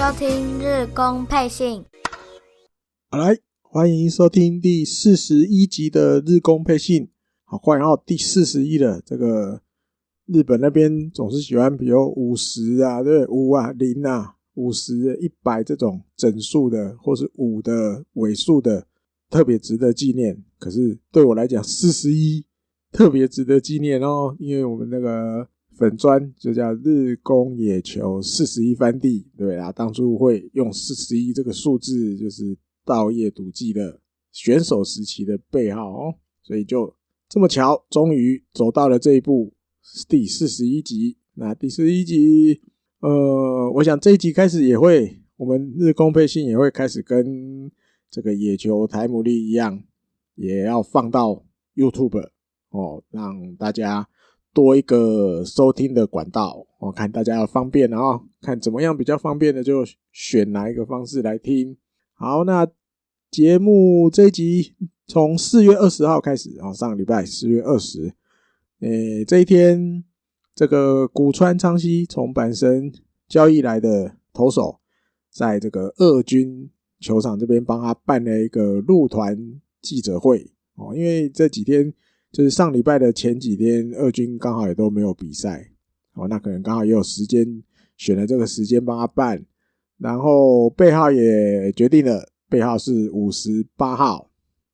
收听日工配信。好，来欢迎收听第四十一集的日工配信。好，快然后第四十一的。这个日本那边总是喜欢，比如五十啊，对，五啊，零啊，五十、一百这种整数的，或是五的尾数的，特别值得纪念。可是对我来讲，四十一特别值得纪念哦，因为我们那个。粉专就叫日宫野球四十一番地，对啊，当初会用四十一这个数字，就是稻叶笃纪的选手时期的背号哦，所以就这么巧，终于走到了这一步，第四十一集。那第四十一集，呃，我想这一集开始也会，我们日工配信也会开始跟这个野球台姆利一样，也要放到 YouTube 哦，让大家。多一个收听的管道，我看大家要方便啊，看怎么样比较方便的就选哪一个方式来听。好，那节目这一集从四月二十号开始啊，上个礼拜四月二十，诶，这一天这个古川昌熙从阪神交易来的投手，在这个二军球场这边帮他办了一个入团记者会哦，因为这几天。就是上礼拜的前几天，二军刚好也都没有比赛，哦，那可能刚好也有时间，选了这个时间帮他办，然后背号也决定了，背号是五十八号，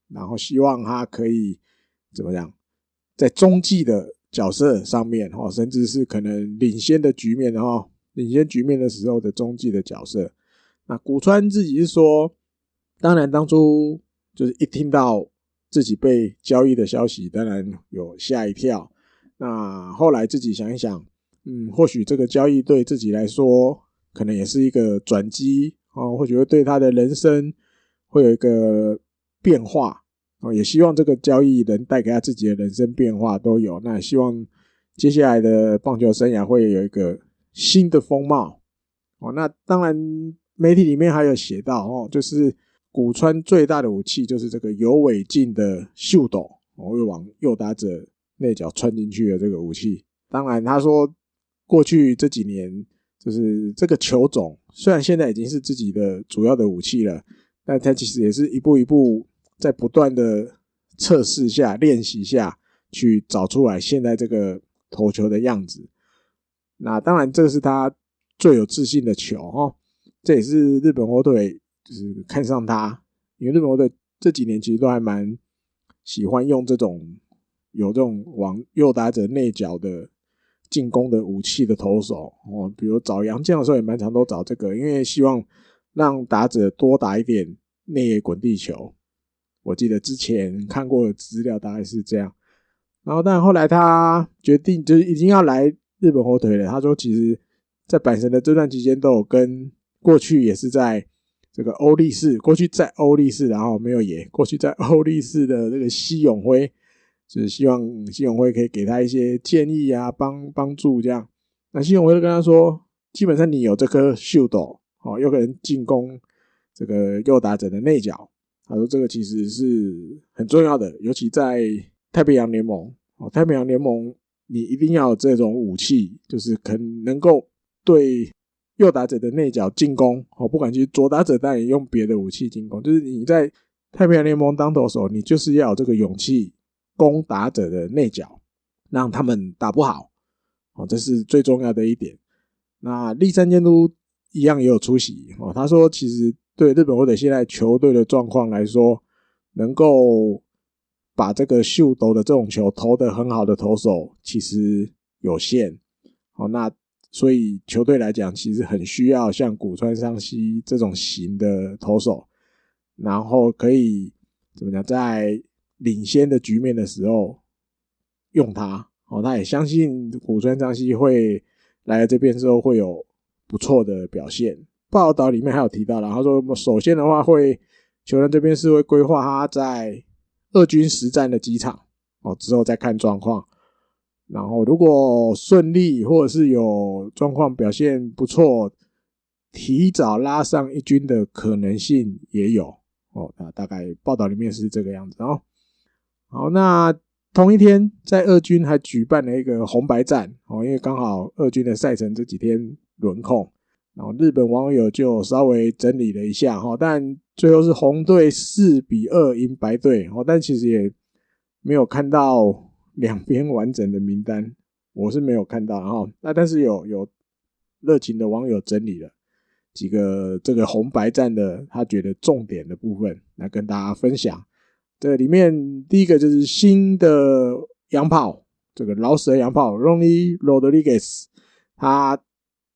然后希望他可以怎么样，在中继的角色上面，哦，甚至是可能领先的局面，然后领先局面的时候的中继的角色。那古川自己是说，当然当初就是一听到。自己被交易的消息，当然有吓一跳。那后来自己想一想，嗯，或许这个交易对自己来说，可能也是一个转机哦，或许会对他的人生会有一个变化哦。也希望这个交易能带给他自己的人生变化都有。那希望接下来的棒球生涯会有一个新的风貌哦。那当然，媒体里面还有写到哦，就是。古川最大的武器就是这个有尾劲的秀斗，我会往右打者内角穿进去的这个武器。当然，他说过去这几年，就是这个球种虽然现在已经是自己的主要的武器了，但他其实也是一步一步在不断的测试下、练习下去找出来现在这个投球的样子。那当然，这个是他最有自信的球哦，这也是日本火腿。就是看上他，因为日本队这几年其实都还蛮喜欢用这种有这种往右打者内角的进攻的武器的投手哦，比如找洋将的时候也蛮常都找这个，因为希望让打者多打一点内野滚地球。我记得之前看过的资料大概是这样，然后但后来他决定就是已经要来日本火腿了。他说，其实在阪神的这段期间都有跟过去也是在。这个欧力士过去在欧力士，然后没有野。过去在欧力士的这个西永辉，就是希望西永辉可以给他一些建议啊，帮帮助这样。那西永辉就跟他说，基本上你有这颗秀斗，哦，有可能进攻这个右打者的内角。他说这个其实是很重要的，尤其在太平洋联盟，哦，太平洋联盟你一定要这种武器，就是可能够对。右打者的内角进攻，哦，不管去左打者，当然也用别的武器进攻。就是你在太平洋联盟当投手，你就是要有这个勇气攻打者的内角，让他们打不好，哦，这是最重要的一点。那立山监督一样也有出席，哦，他说其实对日本或者现在球队的状况来说，能够把这个秀斗的这种球投得很好的投手其实有限，哦，那。所以球队来讲，其实很需要像古川昌希这种型的投手，然后可以怎么讲，在领先的局面的时候用他。哦，他也相信古川昌希会来这边之后会有不错的表现。报道里面还有提到，然后说首先的话会球员这边是会规划他在二军实战的几场，哦，之后再看状况。然后，如果顺利或者是有状况表现不错，提早拉上一军的可能性也有哦。那大概报道里面是这个样子哦。好，那同一天在二军还举办了一个红白战哦，因为刚好二军的赛程这几天轮空。然后日本网友就稍微整理了一下哈，但最后是红队四比二赢白队哦，但其实也没有看到两边完整的名单，我是没有看到哈。那但是有有热情的网友整理了几个这个红白战的他觉得重点的部分来跟大家分享。这里面第一个就是新的洋炮，这个老舍洋炮 Ronnie Rodriguez，他。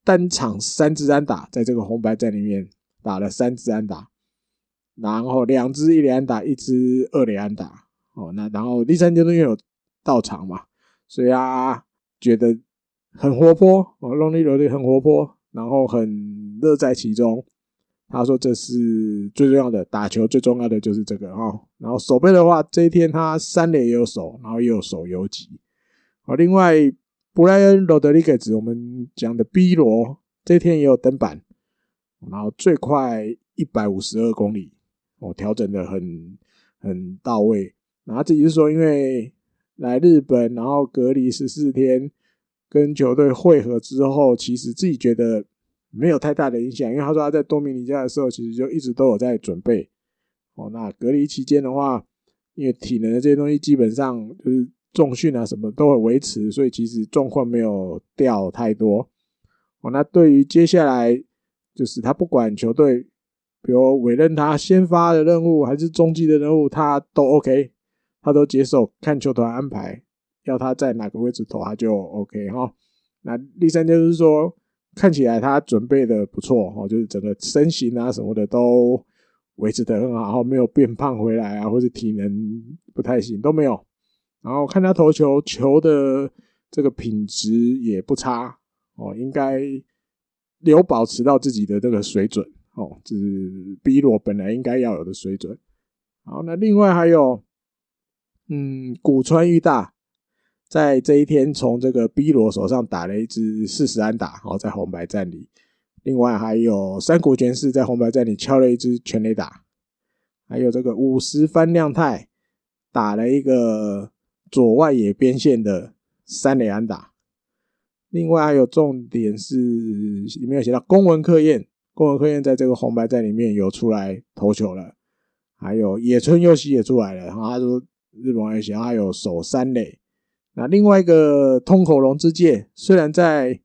单场三支安打，在这个红白战里面打了三支安打，然后两支一垒安打，一支二垒安打。哦，那然后第三阶段又有到场嘛，所以啊，觉得很活泼哦，Ronnie Rodriguez 很活泼，然后很乐在其中。他说这是最重要的，打球最重要的就是这个哦。然后守备的话，这一天他三垒也有守，然后也有守游击。好，另外。布莱恩·罗德里格兹，我们讲的 B 罗，这一天也有登板，然后最快一百五十二公里，哦，调整的很很到位。然后自己是说，因为来日本，然后隔离十四天，跟球队会合之后，其实自己觉得没有太大的影响，因为他说他在多米尼加的时候，其实就一直都有在准备。哦，那隔离期间的话，因为体能这些东西基本上就是。重训啊，什么都会维持，所以其实状况没有掉太多。哦，那对于接下来，就是他不管球队，比如委任他先发的任务还是中继的任务，他都 OK，他都接受，看球团安排，要他在哪个位置投，他就 OK 哈。那第三就是说，看起来他准备的不错哦，就是整个身形啊什么的都维持得很好，然后没有变胖回来啊，或者体能不太行都没有。然后看他投球，球的这个品质也不差哦，应该有保持到自己的这个水准哦，这是 B 罗本来应该要有的水准。好，那另外还有，嗯，古川裕大在这一天从这个 B 罗手上打了一支四十安打，哦，在红白战里。另外还有山谷拳士在红白战里敲了一支全垒打，还有这个五十番亮太打了一个。左外野边线的三垒安打，另外还有重点是里面有写到宫文克彦，宫文克彦在这个红白战里面有出来投球了，还有野村佑希也出来了，然后他说日本还写还有守三垒。那另外一个通口龙之介虽然在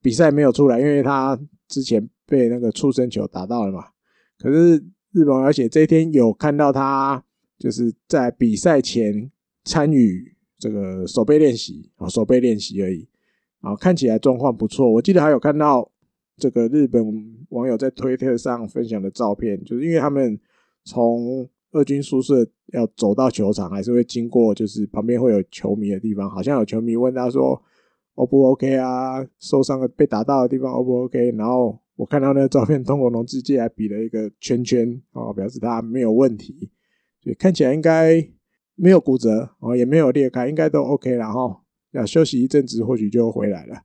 比赛没有出来，因为他之前被那个触身球打到了嘛，可是日本而且这一天有看到他就是在比赛前。参与这个守备练习啊，守备练习而已啊，看起来状况不错。我记得还有看到这个日本网友在推特上分享的照片，就是因为他们从二军宿舍要走到球场，还是会经过，就是旁边会有球迷的地方，好像有球迷问他说：“O 不 OK 啊？受伤了被打到的地方 O 不 OK？” 然后我看到那个照片，通过龙之介还比了一个圈圈哦，表示他没有问题，所以看起来应该。没有骨折哦，也没有裂开，应该都 OK 了哈。要休息一阵子，或许就回来了。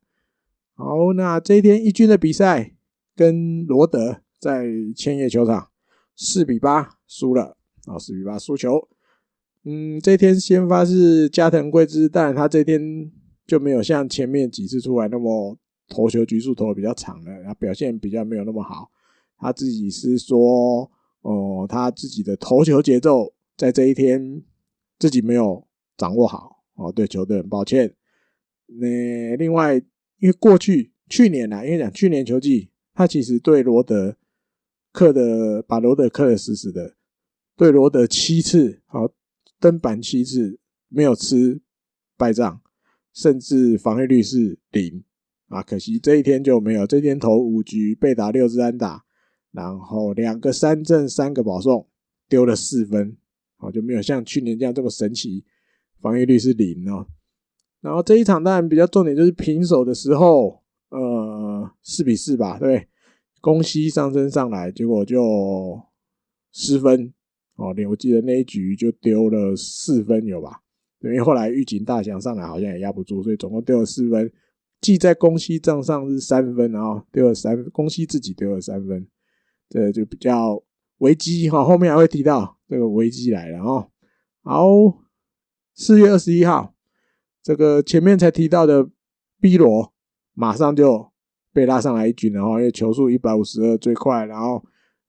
好，那这一天一军的比赛跟罗德在千叶球场四比八输了啊，四比八输球。嗯，这天先发是加藤贵之，但他这天就没有像前面几次出来那么投球局数投的比较长了，然后表现比较没有那么好。他自己是说，哦，他自己的投球节奏在这一天。自己没有掌握好哦，对球队很抱歉。那另外，因为过去去年啊，因为讲去年球季，他其实对罗德克的把罗德克的死死的，对罗德七次好登板七次没有吃败仗，甚至防御率是零啊。可惜这一天就没有，这一天投五局被打六支安打，然后两个三振三个保送，丢了四分。好，就没有像去年这样这么神奇，防御率是零哦。然后这一场当然比较重点就是平手的时候，呃，四比四吧，对，攻西上升上来，结果就失分哦。连我记得那一局就丢了四分有吧？因为后来预警大翔上来好像也压不住，所以总共丢了四分。记在宫西账上是三分，然后丢了三分，宫西自己丢了三分，这就比较危机哈。后面还会提到。这个危机来了哦，好，四月二十一号，这个前面才提到的 B 罗马上就被拉上来一军，然后因为球速一百五十二最快，然后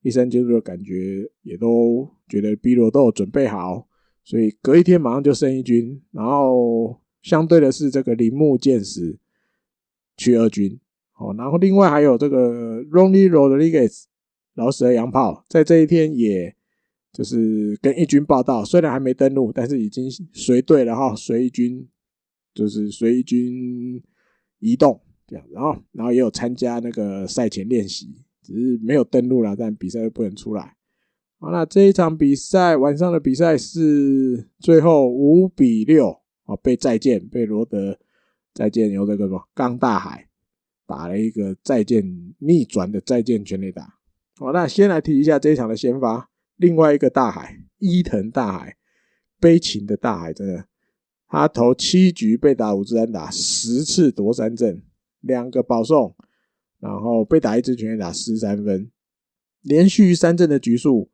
立山监督的感觉也都觉得 B 罗都有准备好，所以隔一天马上就升一军，然后相对的是这个铃木健史去二军，哦，然后另外还有这个 Ronnie Rodriguez 老死的洋炮，在这一天也就是跟一军报道，虽然还没登陆，但是已经随队了哈，随一军就是随一军移动。这样，然后，然后也有参加那个赛前练习，只是没有登录了，但比赛又不能出来。好，那这一场比赛晚上的比赛是最后五比六啊，被再见，被罗德再见由这个什么冈大海打了一个再见逆转的再见全垒打。好，那先来提一下这一场的先发，另外一个大海伊藤大海，悲情的大海，真的，他投七局被打五支安打，十次夺三振。两个保送，然后被打一支全垒打失三分，连续三阵的局数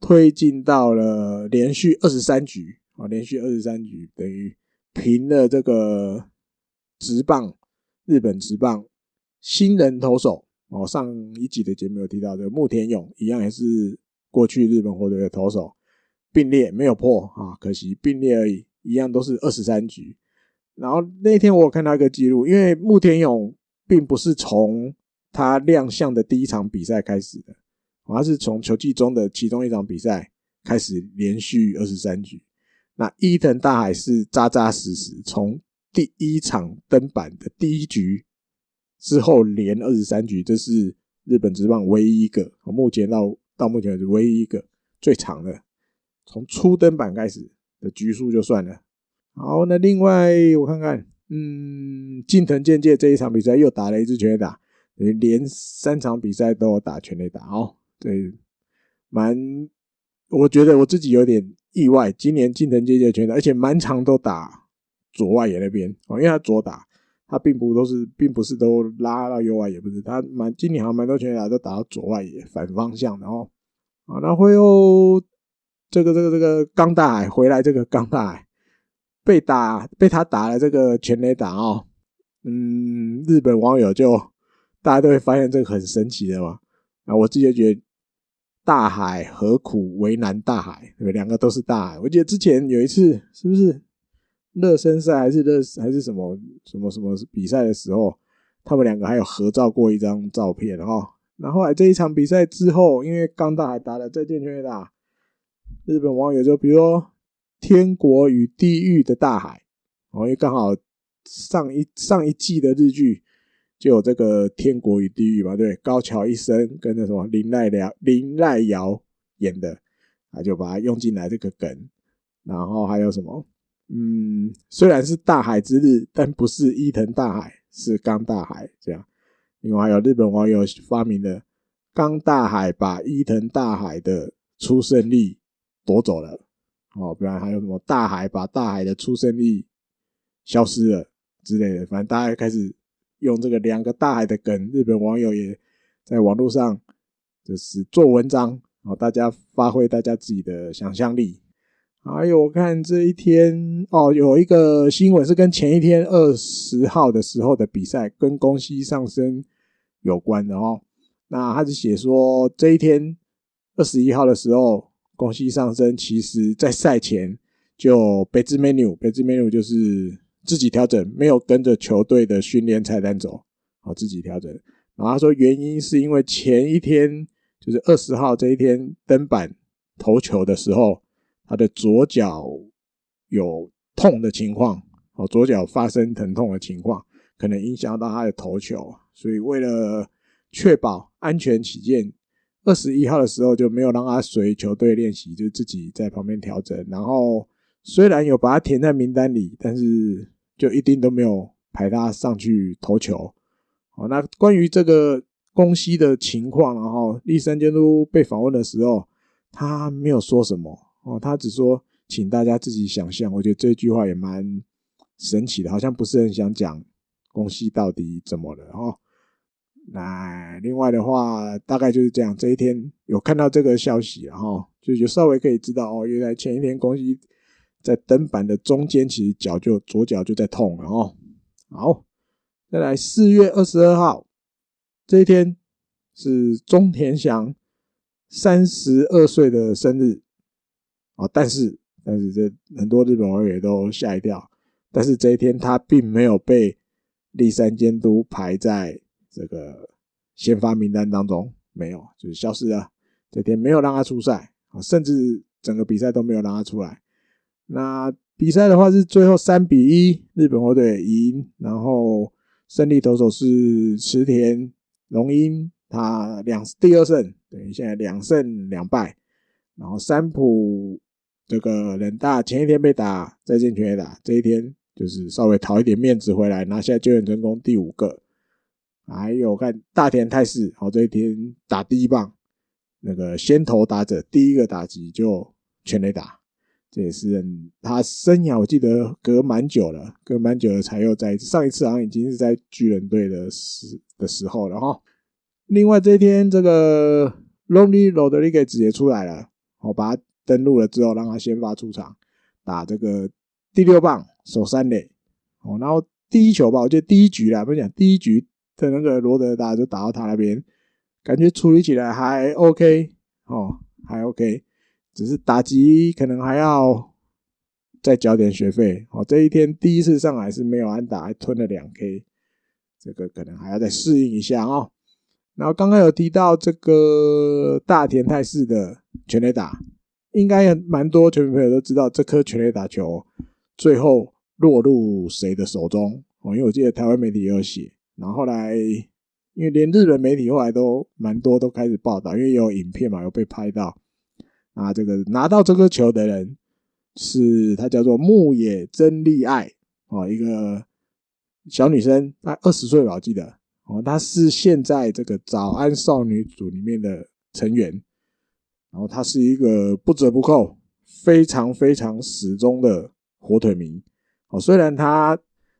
推进到了连续二十三局啊，连续二十三局等于平了这个直棒日本直棒新人投手哦，上一集的节目有提到的牧田勇一样也是过去日本火腿的投手并列没有破啊，可惜并列而已，一样都是二十三局。然后那天我有看到一个记录，因为牧田勇并不是从他亮相的第一场比赛开始的，他是从球季中的其中一场比赛开始连续二十三局。那伊藤大海是扎扎实实从第一场登板的第一局之后连二十三局，这是日本职棒唯一一个，目前到到目前为止唯一一个最长的，从初登板开始的局数就算了。好，那另外我看看，嗯，近藤健介这一场比赛又打了一支全垒打，等于连三场比赛都有打全垒打哦。对，蛮，我觉得我自己有点意外，今年近藤健介全打，而且满场都打左外野那边哦，因为他左打，他并不都是，并不是都拉到右外野，不是，他蛮今年好像蛮多全垒打都打到左外野反方向的哦。啊，然后又这个这个这个冈大海回来，这个冈大海。被打被他打了这个全垒打哦，嗯，日本网友就大家都会发现这个很神奇的嘛。啊，我自己就觉得大海何苦为难大海？对不对？两个都是大海。我记得之前有一次是不是热身赛还是热还是什么什么什么比赛的时候，他们两个还有合照过一张照片哦。然后来这一场比赛之后，因为刚大海打了再见全垒打，日本网友就比如。天国与地狱的大海，哦，因为刚好上一上一季的日剧就有这个天国与地狱嘛，对，高桥一生跟那什么林濑遥林濑遥演的，啊就把它用进来这个梗。然后还有什么？嗯，虽然是大海之日，但不是伊藤大海，是冈大海这样。另外还有日本网友发明的冈大海把伊藤大海的出胜率夺走了。哦，不然还有什么大海把大海的出生率消失了之类的，反正大家开始用这个两个大海的梗，日本网友也在网络上就是做文章，哦，大家发挥大家自己的想象力。还有我看这一天哦，有一个新闻是跟前一天二十号的时候的比赛跟宫西上升有关的哦。那他是写说这一天二十一号的时候。宫西上升其实在赛前就别支 menu，别支 menu 就是自己调整，没有跟着球队的训练菜单走，好自己调整。然后他说原因是因为前一天就是二十号这一天登板投球的时候，他的左脚有痛的情况，哦，左脚发生疼痛的情况，可能影响到他的投球，所以为了确保安全起见。二十一号的时候就没有让他随球队练习，就自己在旁边调整。然后虽然有把他填在名单里，但是就一定都没有排他上去投球。好，那关于这个宫西的情况，然后立山监督被访问的时候，他没有说什么哦，他只说请大家自己想象。我觉得这句话也蛮神奇的，好像不是很想讲宫西到底怎么了哦。那另外的话，大概就是这样。这一天有看到这个消息，然后就就稍微可以知道哦，原来前一天宫西在登板的中间，其实脚就左脚就在痛了哦。好，再来四月二十二号，这一天是中田翔三十二岁的生日啊，但是但是这很多日本网友也都吓一跳，但是这一天他并没有被立山监督排在这个先发名单当中，没有，就是消失了。这天没有让他出赛啊，甚至整个比赛都没有让他出来。那比赛的话是最后三比一，日本火腿赢，然后胜利投手是池田龙英，他两第二胜，等于现在两胜两败。然后三浦这个人大前一天被打再见全垒打，这一天就是稍微讨一点面子回来，拿下救援成功第五个。还有看大田泰示，好，这一天打第一棒，那个先头打者第一个打击就全垒打。这也是他生涯，我记得隔蛮久了，隔蛮久了才又在上一次好像已经是在巨人队的时的时候了哈。另外这一天，这个 Lonely Rodriguez 也出来了，我把他登录了之后，让他先发出场打这个第六棒守三垒哦。然后第一球吧，我记得第一局啦，不是讲第一局的那个罗德达就打到他那边，感觉处理起来还 OK 哦，还 OK。只是打击可能还要再交点学费哦。这一天第一次上来是没有安打，还吞了两 K，这个可能还要再适应一下哦。然后刚刚有提到这个大田泰示的全垒打，应该蛮多球迷朋友都知道这颗全垒打球最后落入谁的手中哦。因为我记得台湾媒体也有写，然后后来因为连日本媒体后来都蛮多都开始报道，因为有影片嘛，有被拍到。啊，这个拿到这颗球的人是她叫做牧野真利爱哦，一个小女生，她二十岁吧，我记得哦，她是现在这个早安少女组里面的成员，然后她是一个不折不扣、非常非常始终的火腿迷哦。虽然她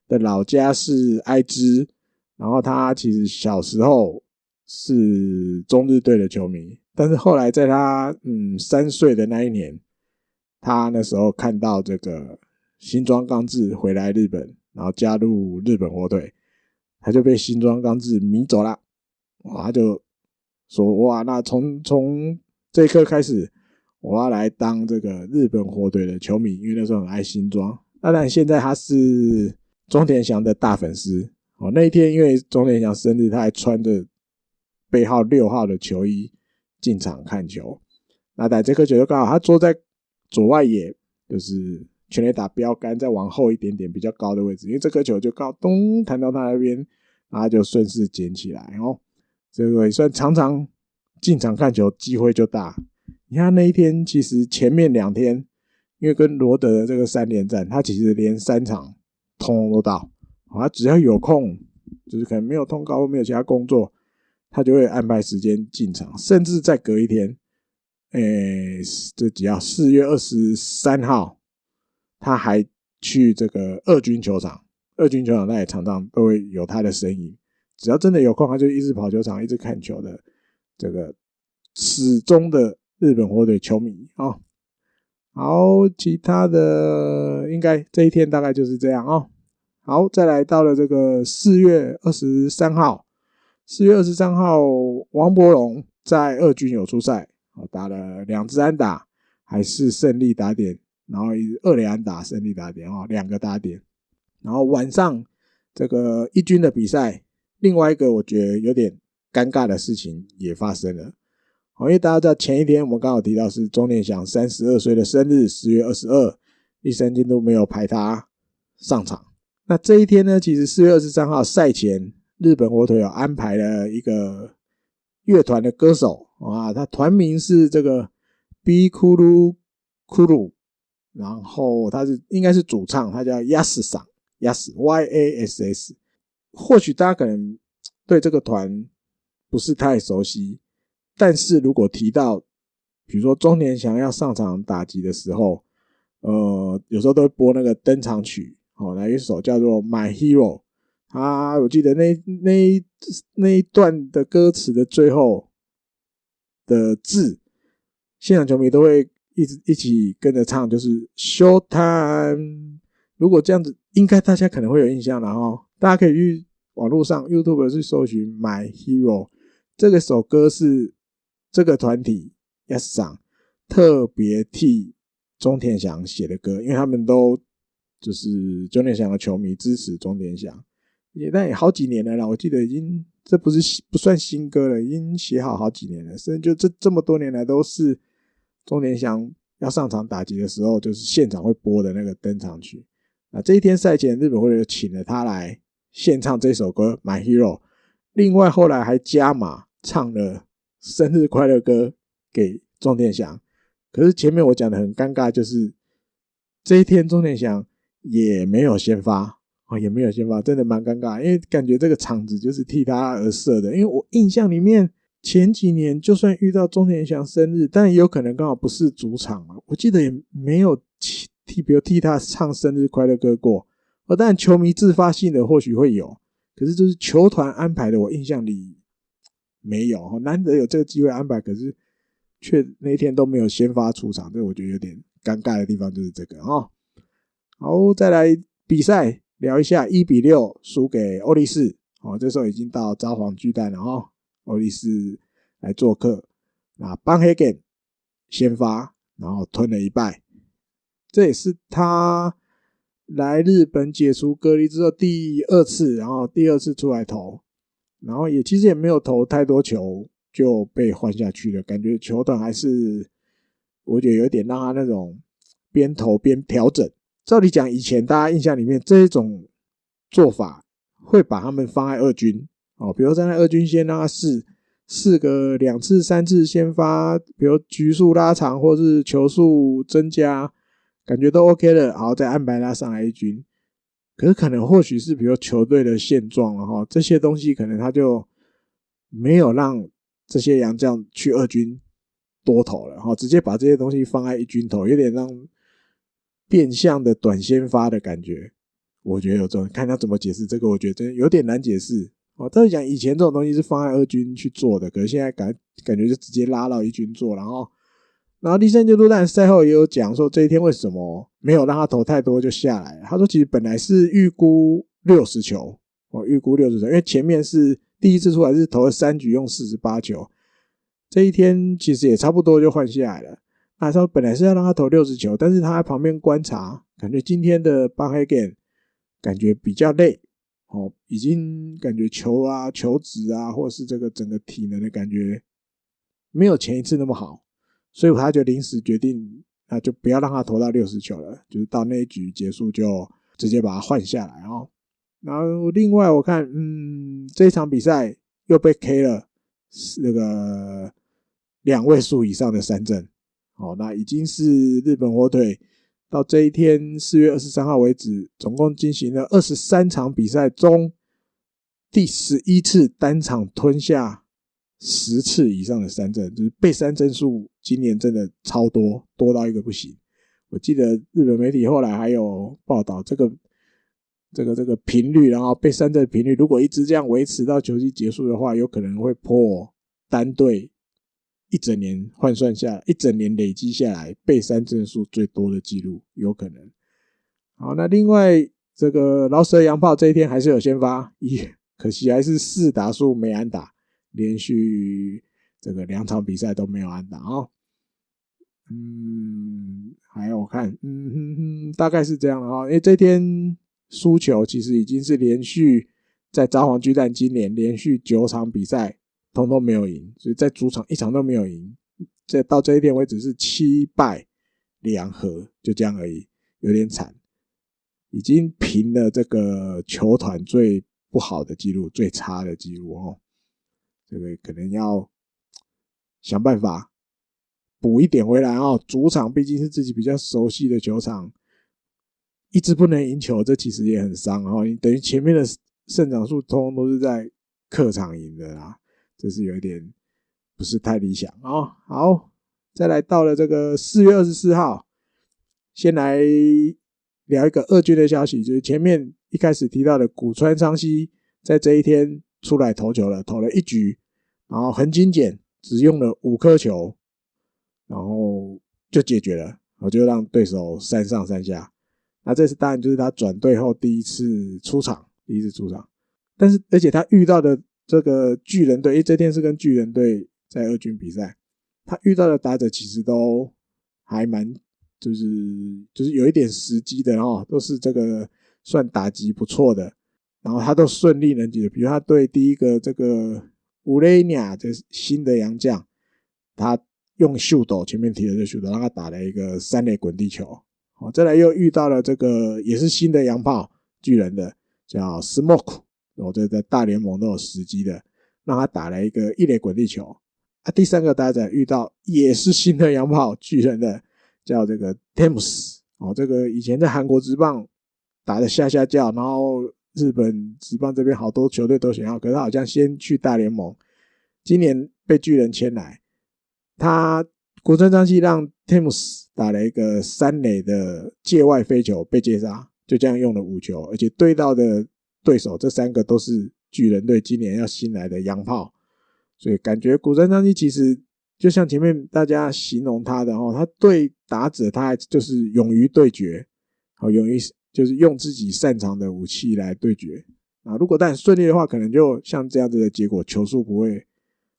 的老家是爱知，然后他其实小时候是中日队的球迷。但是后来，在他嗯三岁的那一年，他那时候看到这个新庄刚志回来日本，然后加入日本火腿，他就被新庄刚志迷走了。哇，他就说：“哇，那从从这一刻开始，我要来当这个日本火腿的球迷，因为那时候很爱新庄。当然，现在他是中田翔的大粉丝。哦，那一天因为中田翔生日，他还穿着背号六号的球衣。”进场看球，那打这颗球就刚好他坐在左外野，就是全垒打标杆再往后一点点比较高的位置，因为这颗球就刚咚弹到他那边，然后就顺势捡起来哦。这个也算常常进场看球，机会就大。你看那一天，其实前面两天，因为跟罗德的这个三连战，他其实连三场通通都到，他只要有空，就是可能没有通告或没有其他工作。他就会安排时间进场，甚至再隔一天，诶，这只要四月二十三号，他还去这个二军球场。二军球场那也常常都会有他的身影。只要真的有空，他就一直跑球场，一直看球的。这个始终的日本火腿球迷啊、哦。好，其他的应该这一天大概就是这样哦。好，再来到了这个四月二十三号。四月二十三号，王柏融在二军有出赛，打了两支安打，还是胜利打点，然后二垒安打胜利打点哦，两个打点。然后晚上这个一军的比赛，另外一个我觉得有点尴尬的事情也发生了，因为大家知道前一天我们刚好提到是中田翔三十二岁的生日，十月二十二，立山监督没有排他上场。那这一天呢，其实四月二十三号赛前。日本火腿有安排了一个乐团的歌手啊，他团名是这个 B Kuru KURU，然后他是应该是主唱，他叫 YASU 桑，YASU Y A S S。或许大家可能对这个团不是太熟悉，但是如果提到，比如说中田翔要上场打击的时候，呃，有时候都会播那个登场曲，哦，来一首叫做 My Hero。啊，我记得那那那一段的歌词的最后的字，现场球迷都会一直一起跟着唱，就是 Showtime。如果这样子，应该大家可能会有印象了哈。大家可以去网络上 YouTube 去搜寻 My Hero，这个首歌是这个团体 Yes 桑特别替中田翔写的歌，因为他们都就是中田翔的球迷，支持中田翔，也但也好几年了啦，我记得已经这不是不算新歌了，已经写好好几年了，甚至就这这么多年来都是中田翔要上场打击的时候，就是现场会播的那个登场曲。那这一天赛前，日本会请了他来献唱这首歌《My Hero》，另外后来还加码唱了生日快乐歌给中田翔。可是前面我讲的很尴尬，就是这一天中田翔也没有先发哦，也没有先发，真的蛮尴尬，因为感觉这个场子就是替他而设的。因为我印象里面前几年就算遇到中田翔生日，但也有可能刚好不是主场嘛，我记得也没有替，比如替他唱生日快乐歌过。哦，但球迷自发性的或许会有，可是就是球团安排的，我印象里没有。难得有这个机会安排，可是。却那天都没有先发出场，这我觉得有点尴尬的地方就是这个哈。好，再来比赛聊一下，一比六输给欧力士。哦，这时候已经到札幌巨蛋了哈。欧力士来做客，那邦黑根先发，然后吞了一败。这也是他来日本解除隔离之后第二次，然后第二次出来投，然后也其实也没有投太多球。就被换下去了，感觉球团还是我觉得有点让他那种边投边调整。照理讲，以前大家印象里面这一种做法会把他们放在二军哦，比如站在二军先让他试试个两次三次先发，比如局数拉长或是球数增加，感觉都 OK 了，然后再安排他上来一军。可是可能或许是比如球队的现状了哈，这些东西可能他就没有让。这些洋将去二军多投了，哈，直接把这些东西放在一军投，有点让变相的短先发的感觉。我觉得有这种，看他怎么解释这个，我觉得真有点难解释。哦，照理讲以前这种东西是放在二军去做的，可是现在感感觉就直接拉到一军做，然后，然后第三阶段赛后也有讲说，这一天为什么没有让他投太多就下来？他说其实本来是预估六十球，我预估六十球，因为前面是。第一次出来是投了三局用四十八球，这一天其实也差不多就换下来了。那时候本来是要让他投六十球，但是他在旁边观察，感觉今天的邦黑根感觉比较累，哦，已经感觉球啊、球质啊，或是这个整个体能的感觉没有前一次那么好，所以他就临时决定，那就不要让他投到六十球了，就是到那一局结束就直接把他换下来哦。然后另外我看，嗯，这一场比赛又被 K 了，那个两位数以上的三振，好，那已经是日本火腿到这一天四月二十三号为止，总共进行了二十三场比赛中第十一次单场吞下十次以上的三振，就是被三振数今年真的超多，多到一个不行。我记得日本媒体后来还有报道这个。这个这个频率，然后被三振的频率，如果一直这样维持到球季结束的话，有可能会破单队一整年换算下，一整年累积下来被三振数最多的记录，有可能。好，那另外这个老舍洋炮这一天还是有先发，一可惜还是四打数没安打，连续这个两场比赛都没有安打啊。嗯，还有我看，嗯哼哼，大概是这样的啊，因为这天。输球其实已经是连续在札幌巨蛋今年连续九场比赛通通没有赢，所以在主场一场都没有赢。这到这一天为止是七败两和，就这样而已，有点惨。已经平了这个球团最不好的记录、最差的记录哦。这个可能要想办法补一点回来哦。主场毕竟是自己比较熟悉的球场。一直不能赢球，这其实也很伤。哦你等于前面的胜场数通通都是在客场赢的啦，这是有一点不是太理想啊。好，再来到了这个四月二十四号，先来聊一个二军的消息，就是前面一开始提到的古川昌熙，在这一天出来投球了，投了一局，然后很精简，只用了五颗球，然后就解决了，我就让对手三上三下。那这次当然就是他转队后第一次出场，第一次出场。但是而且他遇到的这个巨人队，因为这天是跟巨人队在二军比赛，他遇到的打者其实都还蛮就是就是有一点时机的哦，都是这个算打击不错的，然后他都顺利能解决。比如他对第一个这个乌雷尼亚这新的洋将，他用秀斗前面提的这秀斗让他打了一个三垒滚地球。好，再来又遇到了这个也是新的洋炮巨人的叫 Smoke，我这在大联盟都有时机的，让他打了一个一垒滚地球。啊，第三个大家遇到也是新的洋炮巨人的叫这个 Tams 哦，这个以前在韩国职棒打的下下叫，然后日本职棒这边好多球队都想要，可是他好像先去大联盟，今年被巨人签来，他。古村昌熙让 Tams 打了一个三垒的界外飞球被接杀，就这样用了五球，而且对到的对手这三个都是巨人队今年要新来的洋炮，所以感觉古村昌熙其实就像前面大家形容他的哦，他对打者他就是勇于对决，好勇于就是用自己擅长的武器来对决啊。如果但顺利的话，可能就像这样子的结果，球数不会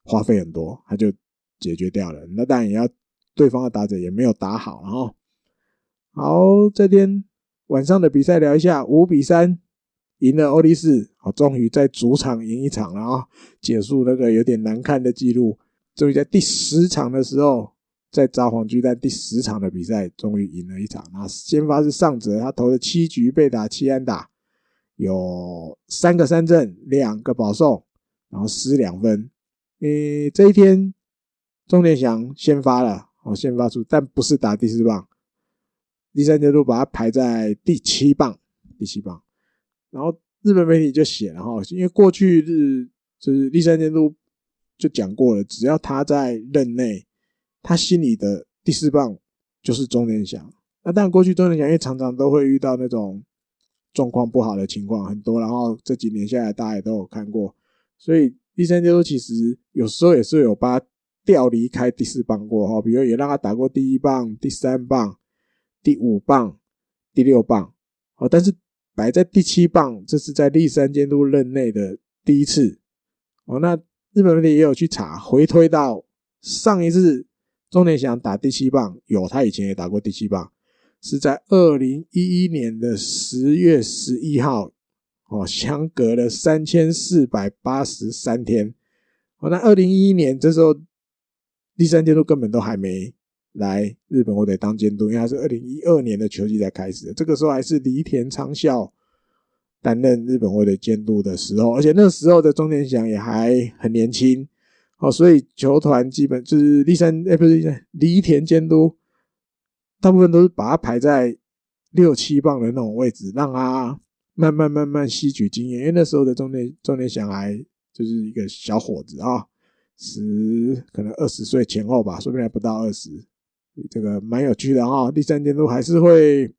花费很多，他就。解决掉了，那当然也要对方的打者也没有打好，然后好，这天晚上的比赛聊一下，五比三赢了欧力士，好，终于在主场赢一场了啊，结束那个有点难看的记录，终于在第十场的时候，在札幌巨蛋第十场的比赛，终于赢了一场。那先发是上泽，他投了七局被打七安打，有三个三振，两个保送，然后失两分。诶，这一天。钟点祥先发了，哦，先发出，但不是打第四棒，栗山监督把他排在第七棒，第七棒。然后日本媒体就写了哈，因为过去日就是栗山监督就讲过了，只要他在任内，他心里的第四棒就是中田祥。那但，过去中田祥因为常常都会遇到那种状况不好的情况很多，然后这几年下来大家也都有看过，所以栗山监督其实有时候也是有把他。调离开第四棒过哈，比如也让他打过第一棒、第三棒、第五棒、第六棒，哦，但是摆在第七棒，这是在立山监督任内的第一次哦。那日本媒体也有去查，回推到上一次钟田祥打第七棒，有他以前也打过第七棒，是在二零一一年的十月十一号，哦，相隔了三千四百八十三天。哦，那二零一一年这时候。第三监督根本都还没来日本火腿当监督，因为他是二零一二年的球季才开始。这个时候还是梨田昌孝担任日本火腿监督的时候，而且那时候的中田祥也还很年轻，哦，所以球团基本就是第三，哎，不是梨田监督，大部分都是把他排在六七棒的那种位置，让他慢慢慢慢吸取经验。因为那时候的中田中田祥还就是一个小伙子啊。十可能二十岁前后吧，说不定还不到二十，这个蛮有趣的哈。第三监督还是会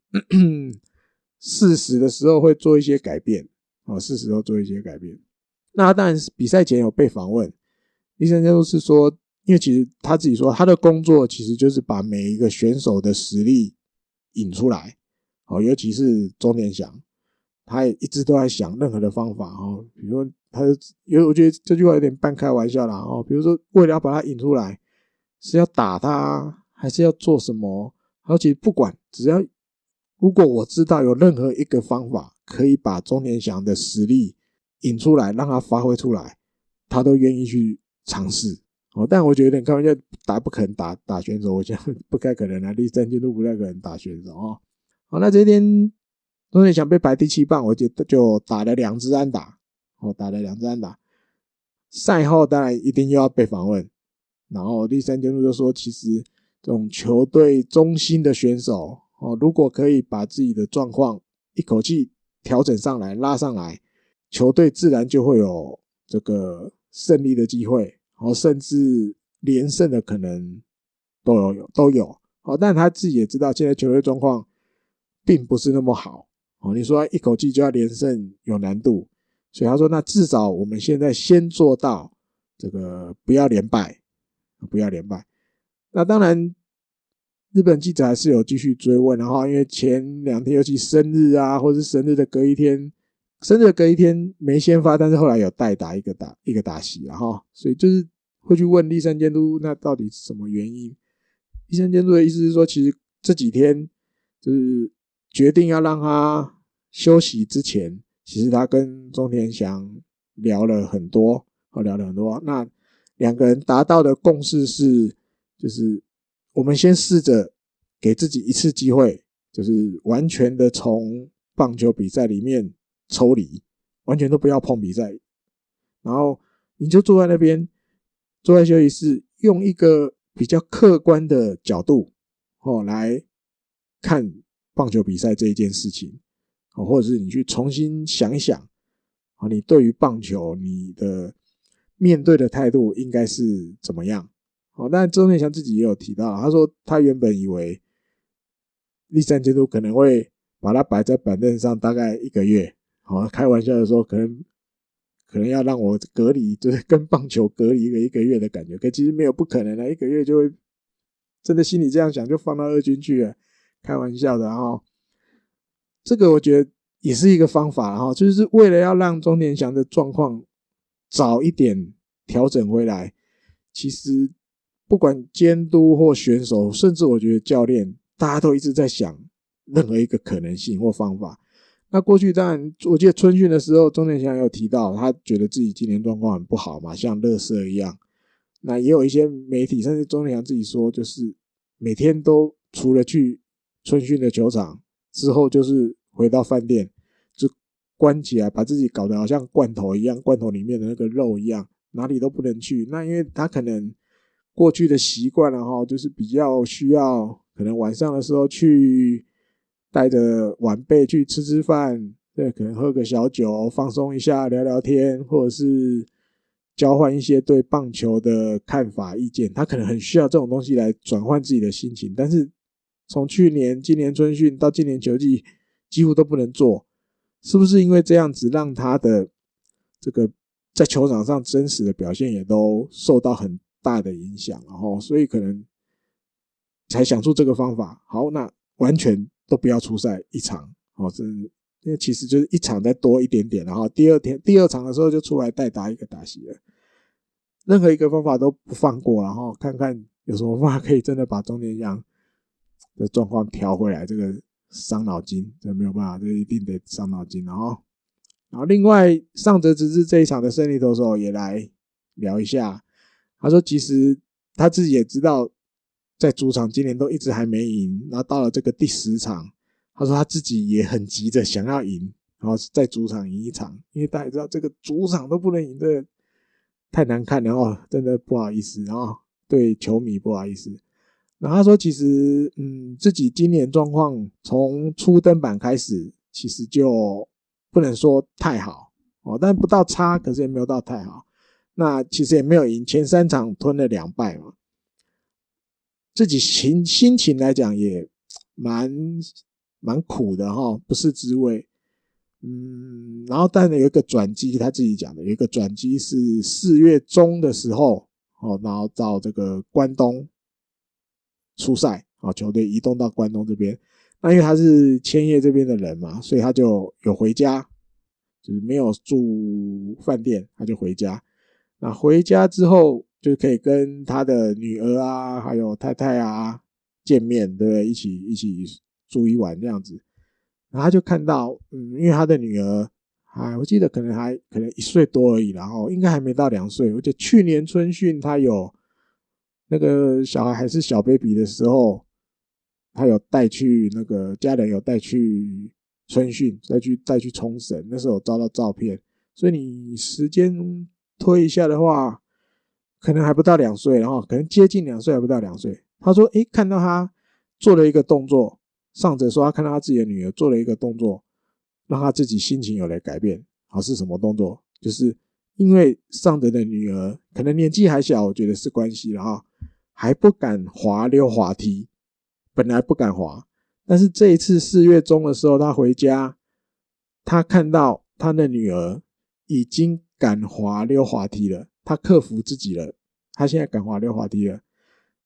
适时的时候会做一些改变，啊，适时候做一些改变。那当然比赛前有被访问，第三监督是说，因为其实他自己说他的工作其实就是把每一个选手的实力引出来，好，尤其是钟田祥，他也一直都在想任何的方法哦，比如说。他就有，我觉得这句话有点半开玩笑啦哦。比如说，为了要把他引出来，是要打他，还是要做什么？而且不管，只要如果我知道有任何一个方法可以把钟田祥的实力引出来，让他发挥出来，他都愿意去尝试哦。但我觉得有点开玩笑，打不可能打打选手，我觉得 不太可能啊，第三阶都不太可能打选手哦。好，那这天钟田祥被排第七棒，我就就打了两支安打。哦，打了两支安打，赛后当然一定又要被访问。然后第三监督就说：“其实这种球队中心的选手，哦，如果可以把自己的状况一口气调整上来、拉上来，球队自然就会有这个胜利的机会，哦，甚至连胜的可能都有有都有。哦，但他自己也知道，现在球队状况并不是那么好。哦，你说一口气就要连胜有难度。”所以他说：“那至少我们现在先做到这个，不要连败，不要连败。那当然，日本记者还是有继续追问。然后，因为前两天尤其生日啊，或者是生日的隔一天，甚至隔一天没先发，但是后来有代打一个打一个打席然后，所以就是会去问立山监督，那到底是什么原因？立山监督的意思是说，其实这几天就是决定要让他休息之前，其实他跟中田翔聊了很多，哦，聊了很多。那两个人达到的共识是，就是我们先试着给自己一次机会，就是完全的从棒球比赛里面。抽离，完全都不要碰比赛，然后你就坐在那边，坐在休息室，用一个比较客观的角度哦来看棒球比赛这一件事情，哦，或者是你去重新想一想，啊，你对于棒球你的面对的态度应该是怎么样？哦，但中田翔自己也有提到，他说他原本以为立山监督可能会把他摆在板凳上大概一个月。好，开玩笑的说，可能可能要让我隔离，就是跟棒球隔离一个一个月的感觉。可其实没有不可能的，一个月就会真的心里这样想，就放到二军去了。开玩笑的哈，这个我觉得也是一个方法哈，就是为了要让中田翔的状况早一点调整回来。其实不管监督或选手，甚至我觉得教练，大家都一直在想任何一个可能性或方法。那过去当然，我记得春训的时候，中田翔有提到，他觉得自己今年状况很不好嘛，像垃圾一样。那也有一些媒体，甚至中田祥自己说，就是每天都除了去春训的球场之后，就是回到饭店就关起来，把自己搞得好像罐头一样，罐头里面的那个肉一样，哪里都不能去。那因为他可能过去的习惯了哈，就是比较需要，可能晚上的时候去。带着晚辈去吃吃饭，对，可能喝个小酒，放松一下，聊聊天，或者是交换一些对棒球的看法、意见。他可能很需要这种东西来转换自己的心情。但是从去年、今年春训到今年球季，几乎都不能做，是不是因为这样子让他的这个在球场上真实的表现也都受到很大的影响？然后，所以可能才想出这个方法。好，那完全。都不要出赛一场，哦，是因为其实就是一场再多一点点，然后第二天第二场的时候就出来代打一个打席了。任何一个方法都不放过，然后看看有什么方法可以真的把中田翔的状况调回来。这个伤脑筋，这没有办法，这一定得伤脑筋。然后，然后另外上泽直之这一场的胜利投手也来聊一下。他说，其实他自己也知道。在主场今年都一直还没赢，然后到了这个第十场，他说他自己也很急着想要赢，然后在主场赢一场，因为大家知道这个主场都不能赢，这太难看了哦，真的不好意思，然后对球迷不好意思。然后他说其实嗯，自己今年状况从初登板开始，其实就不能说太好哦，但不到差，可是也没有到太好。那其实也没有赢，前三场吞了两败嘛。自己心心情来讲也蛮蛮苦的哈，不是滋味。嗯，然后但有一个转机，他自己讲的有一个转机是四月中的时候，哦，然后到这个关东出赛，啊，球队移动到关东这边。那因为他是千叶这边的人嘛，所以他就有回家，就是没有住饭店，他就回家。那回家之后。就可以跟他的女儿啊，还有太太啊见面，对不对？一起一起住一晚这样子。然后他就看到，嗯，因为他的女儿还，我记得可能还可能一岁多而已，然后应该还没到两岁。而且去年春训他有那个小孩还是小 baby 的时候，他有带去那个家人有带去春训，再去再去冲绳，那时候有照到照片。所以你时间推一下的话。可能还不到两岁，然后可能接近两岁还不到两岁。他说：“诶，看到他做了一个动作，上者说他看到他自己的女儿做了一个动作，让他自己心情有了改变。好，是什么动作？就是因为上者的女儿可能年纪还小，我觉得是关系了哈，还不敢滑溜滑梯，本来不敢滑，但是这一次四月中的时候，他回家，他看到他的女儿已经敢滑溜滑梯了。”他克服自己了，他现在敢滑溜滑梯了。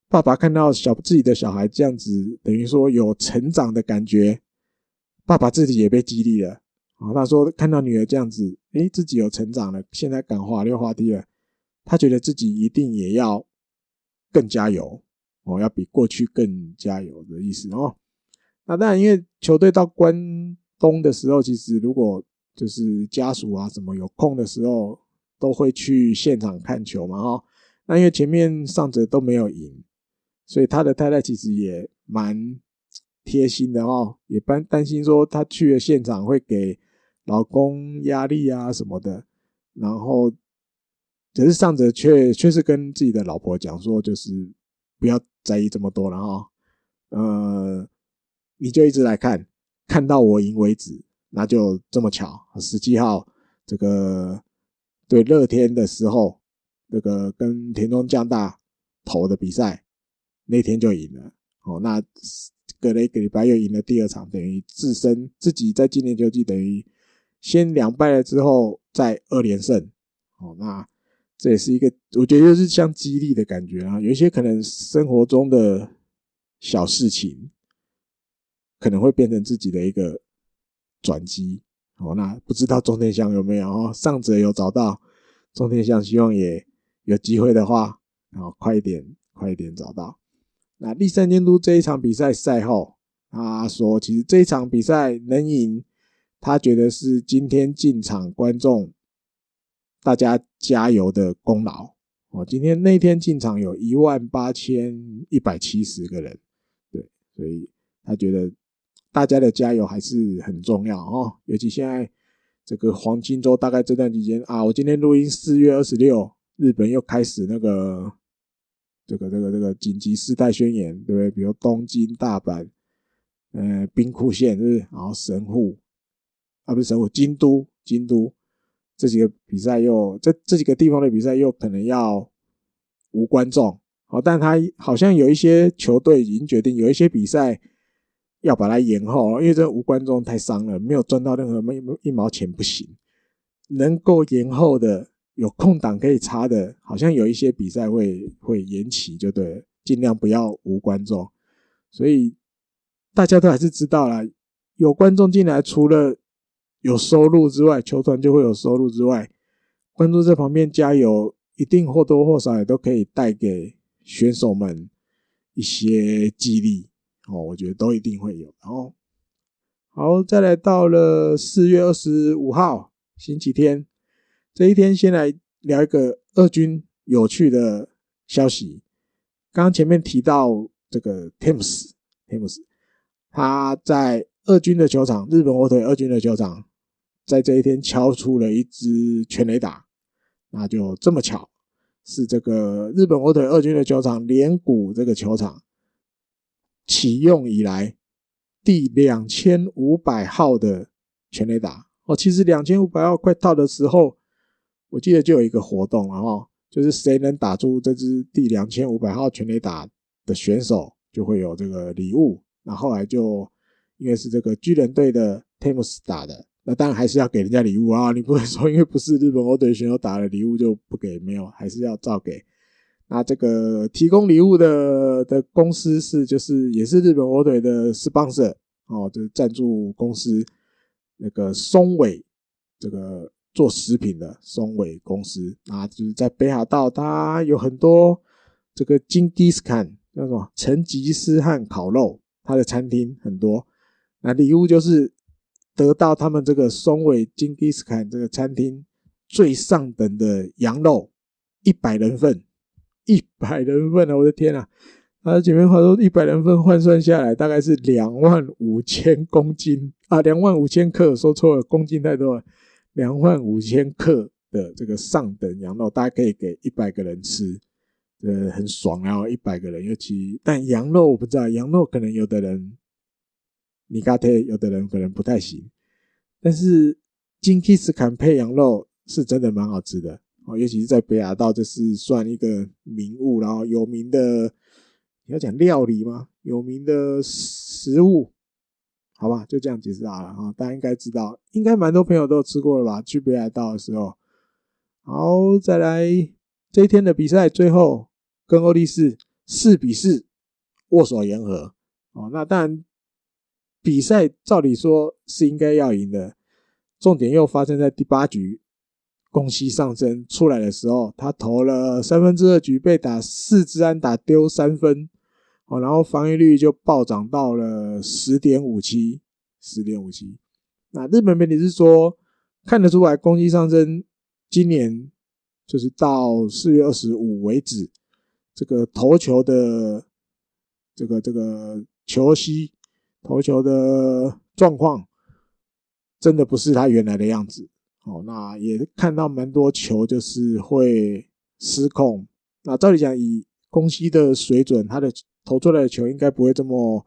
爸爸看到小自己的小孩这样子，等于说有成长的感觉，爸爸自己也被激励了。哦，他说看到女儿这样子，诶，自己有成长了，现在敢滑溜滑梯了，他觉得自己一定也要更加油哦，要比过去更加油的意思哦。那当然，因为球队到关东的时候，其实如果就是家属啊什么有空的时候，都会去现场看球嘛哈。那因为前面上泽都没有赢，所以他的太太其实也蛮贴心的哦，也担担心说他去了现场会给老公压力啊什么的。然后，可是上泽却却是跟自己的老婆讲说，就是不要在意这么多了哈。呃。你就一直来看，看到我赢为止，那就这么巧，十七号这个对乐天的时候，这个跟田中将大投的比赛，那天就赢了。哦，那隔了一个礼拜又赢了第二场，等于自身自己在今年球季等于先两败了之后再二连胜。哦，那这也是一个我觉得就是像激励的感觉啊，有一些可能生活中的小事情。可能会变成自己的一个转机，哦，那不知道中田翔有没有？哦，上者有找到中田翔，希望也有机会的话，然后快一点，快一点找到。那立山监督这一场比赛赛后，他说，其实这一场比赛能赢，他觉得是今天进场观众大家加油的功劳。哦，今天那天进场有一万八千一百七十个人，对，所以他觉得。大家的加油还是很重要哦，尤其现在这个黄金周，大概这段期间啊，我今天录音四月二十六，日本又开始那个这个这个这个紧急事态宣言，对不对？比如东京、大阪、呃兵库县，是不是？然后神户啊，不是神户，京都、京都这几个比赛又这这几个地方的比赛又可能要无观众，好，但他好像有一些球队已经决定有一些比赛。要把它延后，因为这无观众太伤了，没有赚到任何一毛钱不行。能够延后的，有空档可以插的，好像有一些比赛会会延期，就对了，尽量不要无观众。所以大家都还是知道啦，有观众进来，除了有收入之外，球团就会有收入之外，观众这旁边加油，一定或多或少也都可以带给选手们一些激励。哦，我觉得都一定会有。然后，好，再来到了四月二十五号星期天这一天，先来聊一个二军有趣的消息。刚刚前面提到这个 Thames，Thames，他在二军的球场，日本火腿二军的球场，在这一天敲出了一支全垒打，那就这么巧，是这个日本火腿二军的球场连谷这个球场。启用以来第两千五百号的全垒打哦，其实两千五百号快到的时候，我记得就有一个活动了哈，就是谁能打出这支第两千五百号全垒打的选手就会有这个礼物。那后来就因为是这个巨人队的 Thames 打的，那当然还是要给人家礼物啊，你不会说因为不是日本欧队选手打了礼物就不给，没有，还是要照给。那这个提供礼物的的公司是，就是也是日本火腿的 sponsor 哦，就是赞助公司那个松尾，这个做食品的松尾公司啊，就是在北海道，它有很多这个金迪斯坎叫什么成吉思汗烤肉，它的餐厅很多。那礼物就是得到他们这个松尾金迪斯坎这个餐厅最上等的羊肉一百人份。一百人份啊！我的天啊！他前面话说一百人份换算下来大概是两万五千公斤啊，两万五千克，说错了，公斤太多了，两万五千克的这个上等羊肉，大家可以给一百个人吃，呃，很爽啊！一百个人，尤其但羊肉我不知道，羊肉可能有的人你嘎特，有的人可能不太行，但是金吉斯坎配羊肉是真的蛮好吃的。哦，尤其是在北海道，这是算一个名物，然后有名的，你要讲料理吗？有名的食物，好吧，就这样解释好了啊。大家应该知道，应该蛮多朋友都吃过了吧？去北海道的时候，好，再来这一天的比赛，最后跟欧力士四比四握手言和。哦，那当然比赛照理说是应该要赢的。重点又发生在第八局，攻西上升出来的时候，他投了三分之二局被打四支安打丢三分，哦，然后防御率就暴涨到了十点五七，十点五七。那日本媒体是说，看得出来攻击上升今年就是到四月二十五为止，这个投球的这个这个球息。投球的状况真的不是他原来的样子，哦，那也看到蛮多球就是会失控。那照理讲，以攻西的水准，他的投出来的球应该不会这么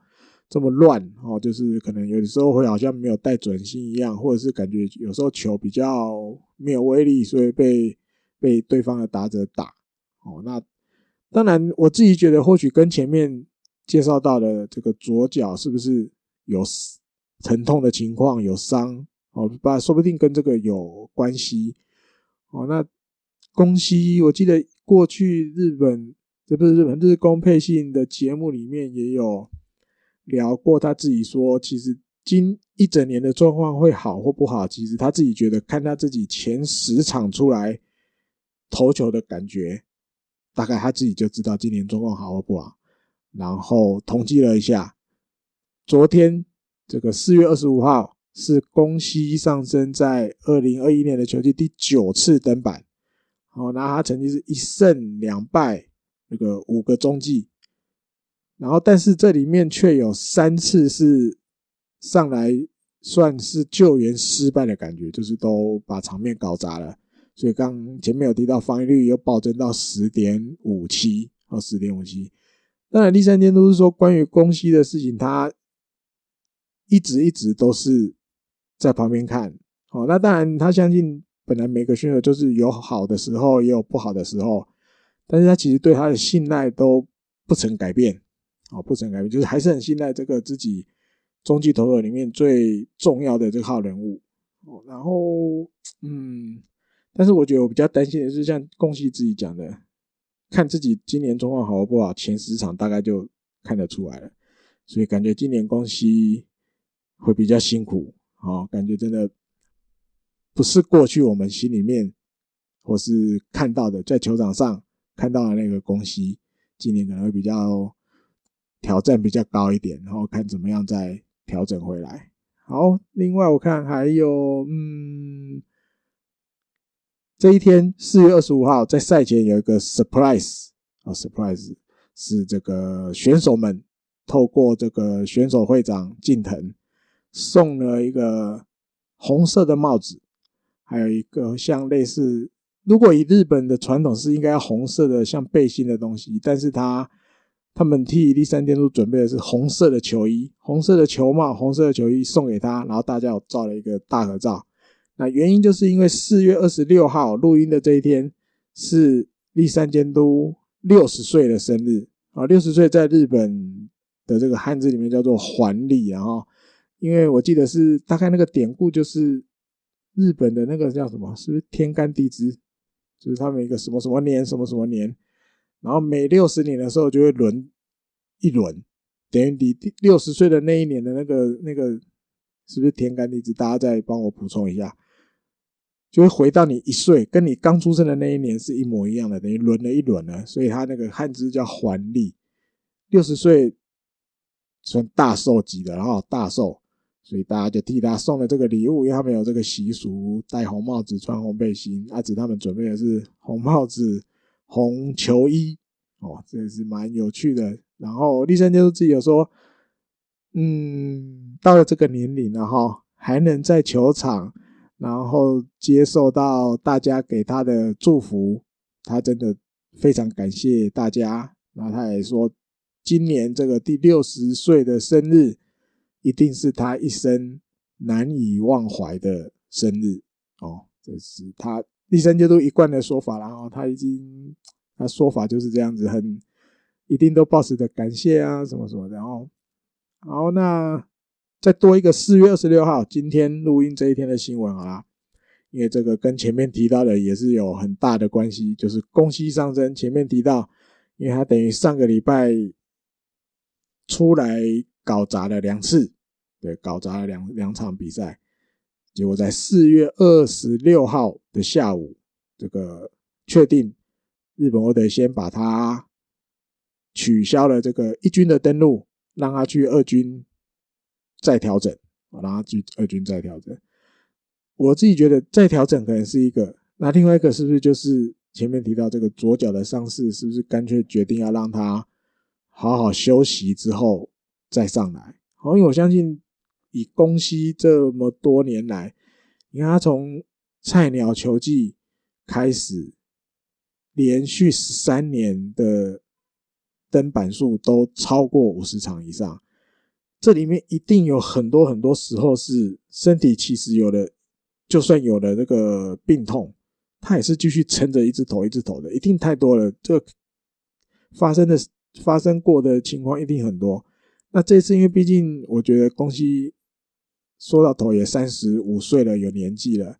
这么乱，哦，就是可能有的时候会好像没有带准心一样，或者是感觉有时候球比较没有威力，所以被被对方的打者打。哦，那当然我自己觉得或许跟前面。介绍到的这个左脚是不是有疼痛的情况？有伤哦，把说不定跟这个有关系哦。那宫西，我记得过去日本这不是日本，这是宫配信的节目里面也有聊过，他自己说，其实今一整年的状况会好或不好，其实他自己觉得看他自己前十场出来投球的感觉，大概他自己就知道今年状况好或不好。然后统计了一下，昨天这个四月二十五号是宫西上升在二零二一年的球季第九次登板，好，那他成绩是一胜两败，那个五个中继，然后但是这里面却有三次是上来算是救援失败的感觉，就是都把场面搞砸了，所以刚前面有提到防御率又暴增到十点五七，哦，十点五七。当然，第三天都是说关于宫西的事情，他一直一直都是在旁边看。哦，那当然，他相信本来每个选手就是有好的时候，也有不好的时候，但是他其实对他的信赖都不曾改变。哦，不曾改变，就是还是很信赖这个自己中继投手里面最重要的这号人物。哦，然后，嗯，但是我觉得我比较担心的是，像宫西自己讲的。看自己今年状况好不好，前十场大概就看得出来了，所以感觉今年宫西会比较辛苦，哦，感觉真的不是过去我们心里面或是看到的，在球场上看到的那个宫西，今年可能会比较挑战比较高一点，然后看怎么样再调整回来。好，另外我看还有，嗯。这一天，四月二十五号，在赛前有一个 surprise 啊，surprise 是这个选手们透过这个选手会长近藤送了一个红色的帽子，还有一个像类似，如果以日本的传统是应该要红色的像背心的东西，但是他他们替第三监督准备的是红色的球衣、红色的球帽、红色的球衣送给他，然后大家有照了一个大合照。那原因就是因为四月二十六号录音的这一天是立山监督六十岁的生日啊，六十岁在日本的这个汉字里面叫做还礼，然后因为我记得是大概那个典故就是日本的那个叫什么，是不是天干地支，就是他们一个什么什么年什么什么年，然后每六十年的时候就会轮一轮，等于你六十岁的那一年的那个那个是不是天干地支？大家再帮我补充一下。就会回到你一岁，跟你刚出生的那一年是一模一样的，等于轮了一轮了。所以他那个汉字叫环历，六十岁算大寿级的，然后大寿，所以大家就替他送了这个礼物，因为他们有这个习俗，戴红帽子，穿红背心。阿紫他们准备的是红帽子、红球衣，哦，这也是蛮有趣的。然后立山监督自己有说，嗯，到了这个年龄了哈，还能在球场。然后接受到大家给他的祝福，他真的非常感谢大家。然后他也说，今年这个第六十岁的生日，一定是他一生难以忘怀的生日哦。这是他一生就都一贯的说法，然后他已经他说法就是这样子，很一定都抱持着感谢啊什么什么的。然后，好那。再多一个四月二十六号，今天录音这一天的新闻啊，因为这个跟前面提到的也是有很大的关系，就是宫西尚生前面提到，因为他等于上个礼拜出来搞砸了两次，对，搞砸了两两场比赛，结果在四月二十六号的下午，这个确定日本我得先把它取消了这个一军的登陆，让他去二军再调整，让他去二军再调整。我自己觉得再调整可能是一个，那另外一个是不是就是前面提到这个左脚的伤势，是不是干脆决定要让他好好休息之后再上来？好，因为我相信以公西这么多年来，你看他从菜鸟球季开始，连续十三年的登板数都超过五十场以上，这里面一定有很多很多时候是身体其实有的。就算有了这个病痛，他也是继续撑着一直投一直投的，一定太多了。这发生的发生过的情况一定很多。那这次因为毕竟我觉得公西说到头也三十五岁了，有年纪了，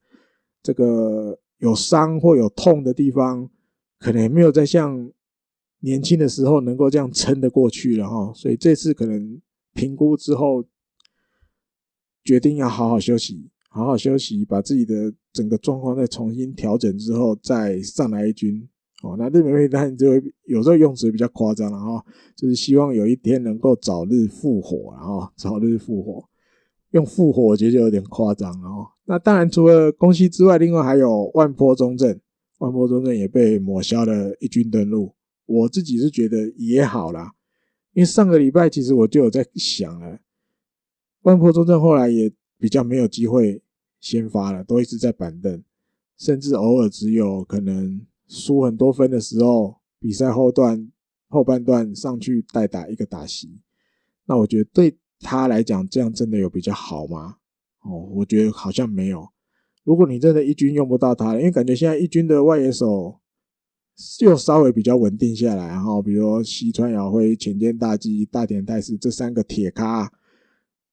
这个有伤或有痛的地方，可能也没有再像年轻的时候能够这样撑得过去了哈。所以这次可能评估之后，决定要好好休息。好好休息，把自己的整个状况再重新调整之后，再上来一军。哦，那日本队当然就有时候用词比较夸张了哈，就是希望有一天能够早日复活，然后早日复活。用复活我觉得就有点夸张了哦。那当然除了宫西之外，另外还有万坡中正，万坡中正也被抹消了一军登录。我自己是觉得也好啦，因为上个礼拜其实我就有在想了，万坡中正后来也比较没有机会。先发了，都一直在板凳，甚至偶尔只有可能输很多分的时候，比赛后段后半段上去代打一个打席。那我觉得对他来讲，这样真的有比较好吗？哦，我觉得好像没有。如果你真的一军用不到他，因为感觉现在一军的外野手又稍微比较稳定下来，然后比如说西川遥辉、浅间大基、大田泰司这三个铁咖，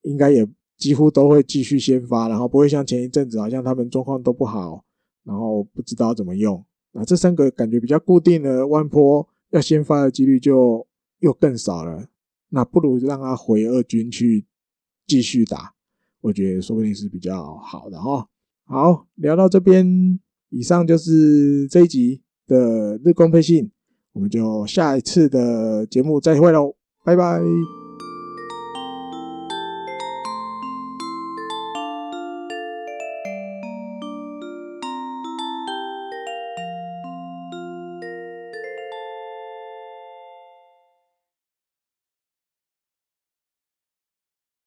应该也。几乎都会继续先发，然后不会像前一阵子好像他们状况都不好，然后不知道怎么用。那这三个感觉比较固定的，万坡要先发的几率就又更少了。那不如让他回二军去继续打，我觉得说不定是比较好的哈。好，聊到这边，以上就是这一集的日光配信，我们就下一次的节目再会喽，拜拜。